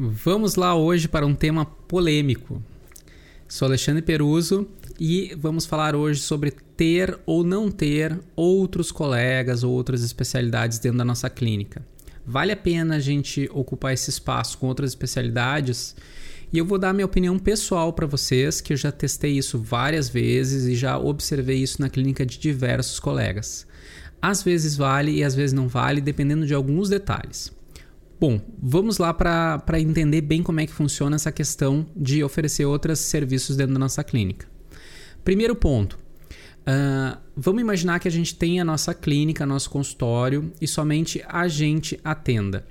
Vamos lá hoje para um tema polêmico. Sou Alexandre Peruso e vamos falar hoje sobre ter ou não ter outros colegas ou outras especialidades dentro da nossa clínica. Vale a pena a gente ocupar esse espaço com outras especialidades? E eu vou dar minha opinião pessoal para vocês, que eu já testei isso várias vezes e já observei isso na clínica de diversos colegas. Às vezes vale e às vezes não vale, dependendo de alguns detalhes. Bom, vamos lá para entender bem como é que funciona essa questão de oferecer outros serviços dentro da nossa clínica. Primeiro ponto. Uh, vamos imaginar que a gente tem a nossa clínica, nosso consultório e somente a gente atenda.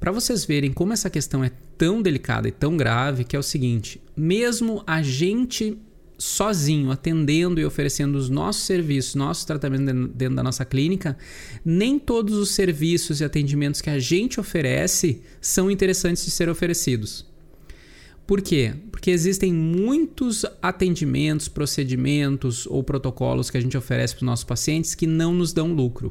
Para vocês verem como essa questão é tão delicada e tão grave, que é o seguinte: mesmo a gente sozinho, atendendo e oferecendo os nossos serviços, nossos tratamentos dentro da nossa clínica, nem todos os serviços e atendimentos que a gente oferece são interessantes de ser oferecidos. Por quê? Porque existem muitos atendimentos, procedimentos ou protocolos que a gente oferece para os nossos pacientes que não nos dão lucro.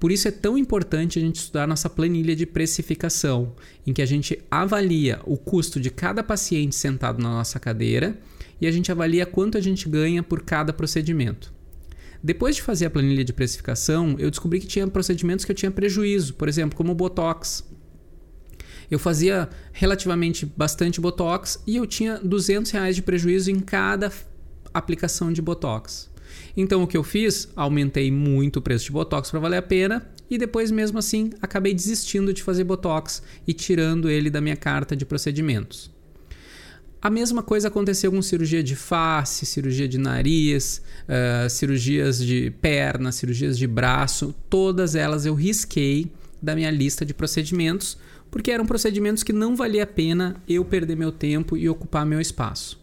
Por isso é tão importante a gente estudar nossa planilha de precificação, em que a gente avalia o custo de cada paciente sentado na nossa cadeira e a gente avalia quanto a gente ganha por cada procedimento. Depois de fazer a planilha de precificação, eu descobri que tinha procedimentos que eu tinha prejuízo, por exemplo, como o Botox. Eu fazia relativamente bastante Botox e eu tinha 200 reais de prejuízo em cada aplicação de Botox. Então o que eu fiz? Aumentei muito o preço de Botox para valer a pena e depois, mesmo assim, acabei desistindo de fazer Botox e tirando ele da minha carta de procedimentos. A mesma coisa aconteceu com cirurgia de face, cirurgia de nariz, uh, cirurgias de perna, cirurgias de braço, todas elas eu risquei da minha lista de procedimentos, porque eram procedimentos que não valia a pena eu perder meu tempo e ocupar meu espaço.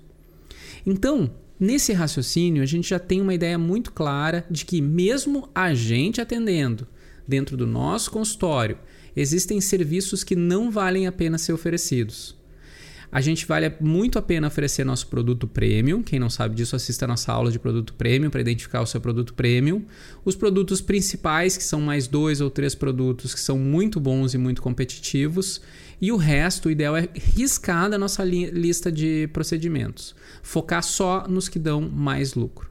Então, nesse raciocínio, a gente já tem uma ideia muito clara de que, mesmo a gente atendendo dentro do nosso consultório, existem serviços que não valem a pena ser oferecidos a gente vale muito a pena oferecer nosso produto premium. Quem não sabe disso, assista a nossa aula de produto premium para identificar o seu produto premium. Os produtos principais, que são mais dois ou três produtos que são muito bons e muito competitivos. E o resto, o ideal é riscar da nossa li lista de procedimentos. Focar só nos que dão mais lucro.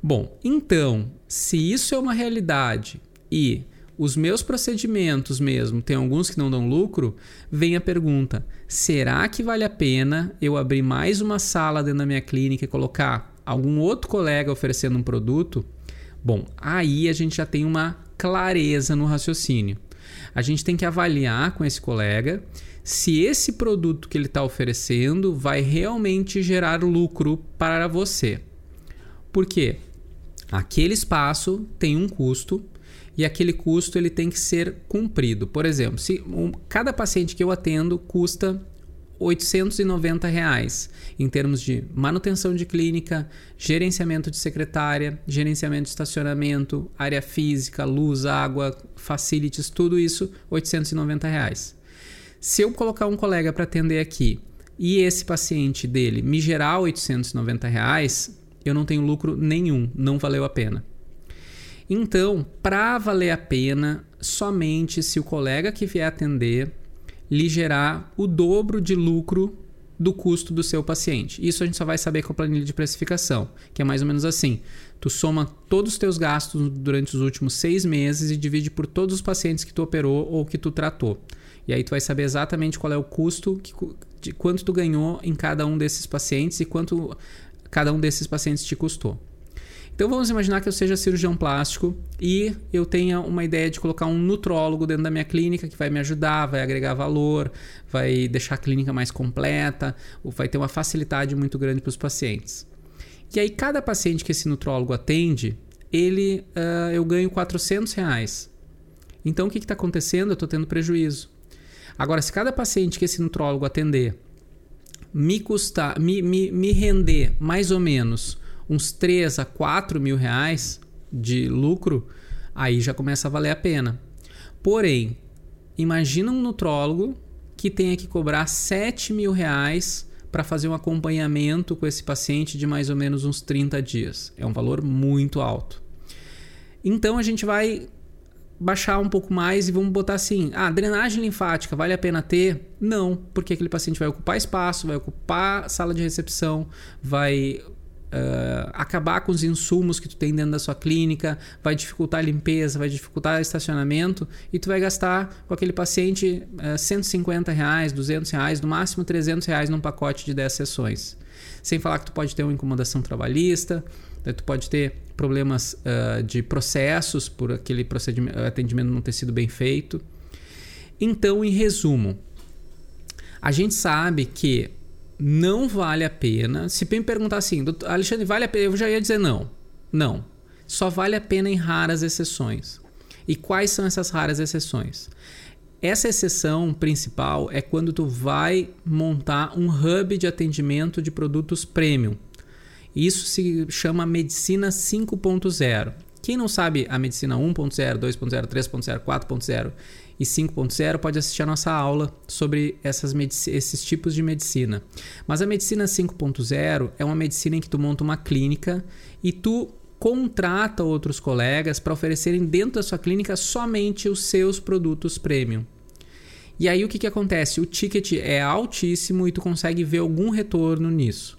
Bom, então, se isso é uma realidade e os meus procedimentos mesmo, tem alguns que não dão lucro, vem a pergunta: será que vale a pena eu abrir mais uma sala dentro da minha clínica e colocar algum outro colega oferecendo um produto? Bom, aí a gente já tem uma clareza no raciocínio. A gente tem que avaliar com esse colega se esse produto que ele está oferecendo vai realmente gerar lucro para você. Por quê? Aquele espaço tem um custo e aquele custo ele tem que ser cumprido. Por exemplo, se um, cada paciente que eu atendo custa 890 reais, em termos de manutenção de clínica, gerenciamento de secretária, gerenciamento de estacionamento, área física, luz, água, facilities, tudo isso 890 reais. Se eu colocar um colega para atender aqui e esse paciente dele me gerar 890 reais, eu não tenho lucro nenhum, não valeu a pena. Então, para valer a pena, somente se o colega que vier atender lhe gerar o dobro de lucro do custo do seu paciente. Isso a gente só vai saber com a planilha de precificação, que é mais ou menos assim. Tu soma todos os teus gastos durante os últimos seis meses e divide por todos os pacientes que tu operou ou que tu tratou. E aí tu vai saber exatamente qual é o custo, que, de quanto tu ganhou em cada um desses pacientes e quanto cada um desses pacientes te custou. Então vamos imaginar que eu seja cirurgião plástico e eu tenha uma ideia de colocar um nutrólogo dentro da minha clínica que vai me ajudar, vai agregar valor, vai deixar a clínica mais completa, vai ter uma facilidade muito grande para os pacientes. E aí cada paciente que esse nutrólogo atende, ele uh, eu ganho 400 reais. Então o que está acontecendo? Eu estou tendo prejuízo. Agora, se cada paciente que esse nutrólogo atender me custar, me, me, me render mais ou menos uns 3 a 4 mil reais de lucro, aí já começa a valer a pena. Porém, imagina um nutrólogo que tenha que cobrar 7 mil reais para fazer um acompanhamento com esse paciente de mais ou menos uns 30 dias. É um valor muito alto. Então a gente vai baixar um pouco mais e vamos botar assim: ah, drenagem linfática vale a pena ter? Não, porque aquele paciente vai ocupar espaço, vai ocupar sala de recepção, vai uh, acabar com os insumos que tu tem dentro da sua clínica, vai dificultar a limpeza, vai dificultar o estacionamento e tu vai gastar com aquele paciente uh, 150 reais, 200 reais, no máximo 300 reais num pacote de 10 sessões. Sem falar que tu pode ter uma incomodação trabalhista, né, tu pode ter problemas uh, de processos por aquele atendimento não ter sido bem feito. Então, em resumo, a gente sabe que não vale a pena. Se me perguntar assim, Alexandre, vale a pena? Eu já ia dizer não. Não. Só vale a pena em raras exceções. E quais são essas raras exceções? Essa exceção principal é quando tu vai montar um hub de atendimento de produtos premium. Isso se chama medicina 5.0. Quem não sabe a medicina 1.0, 2.0, 3.0, 4.0 e 5.0 pode assistir a nossa aula sobre essas esses tipos de medicina. Mas a medicina 5.0 é uma medicina em que tu monta uma clínica e tu contrata outros colegas para oferecerem dentro da sua clínica somente os seus produtos premium. E aí o que, que acontece? O ticket é altíssimo e tu consegue ver algum retorno nisso.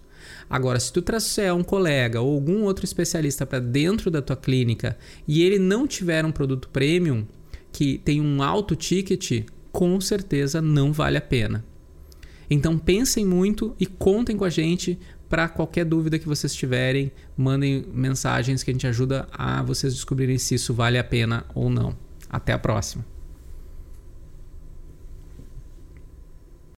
Agora, se tu trouxer um colega ou algum outro especialista para dentro da tua clínica e ele não tiver um produto premium que tem um alto ticket, com certeza não vale a pena. Então pensem muito e contem com a gente para qualquer dúvida que vocês tiverem, mandem mensagens que a gente ajuda a vocês descobrirem se isso vale a pena ou não. Até a próxima.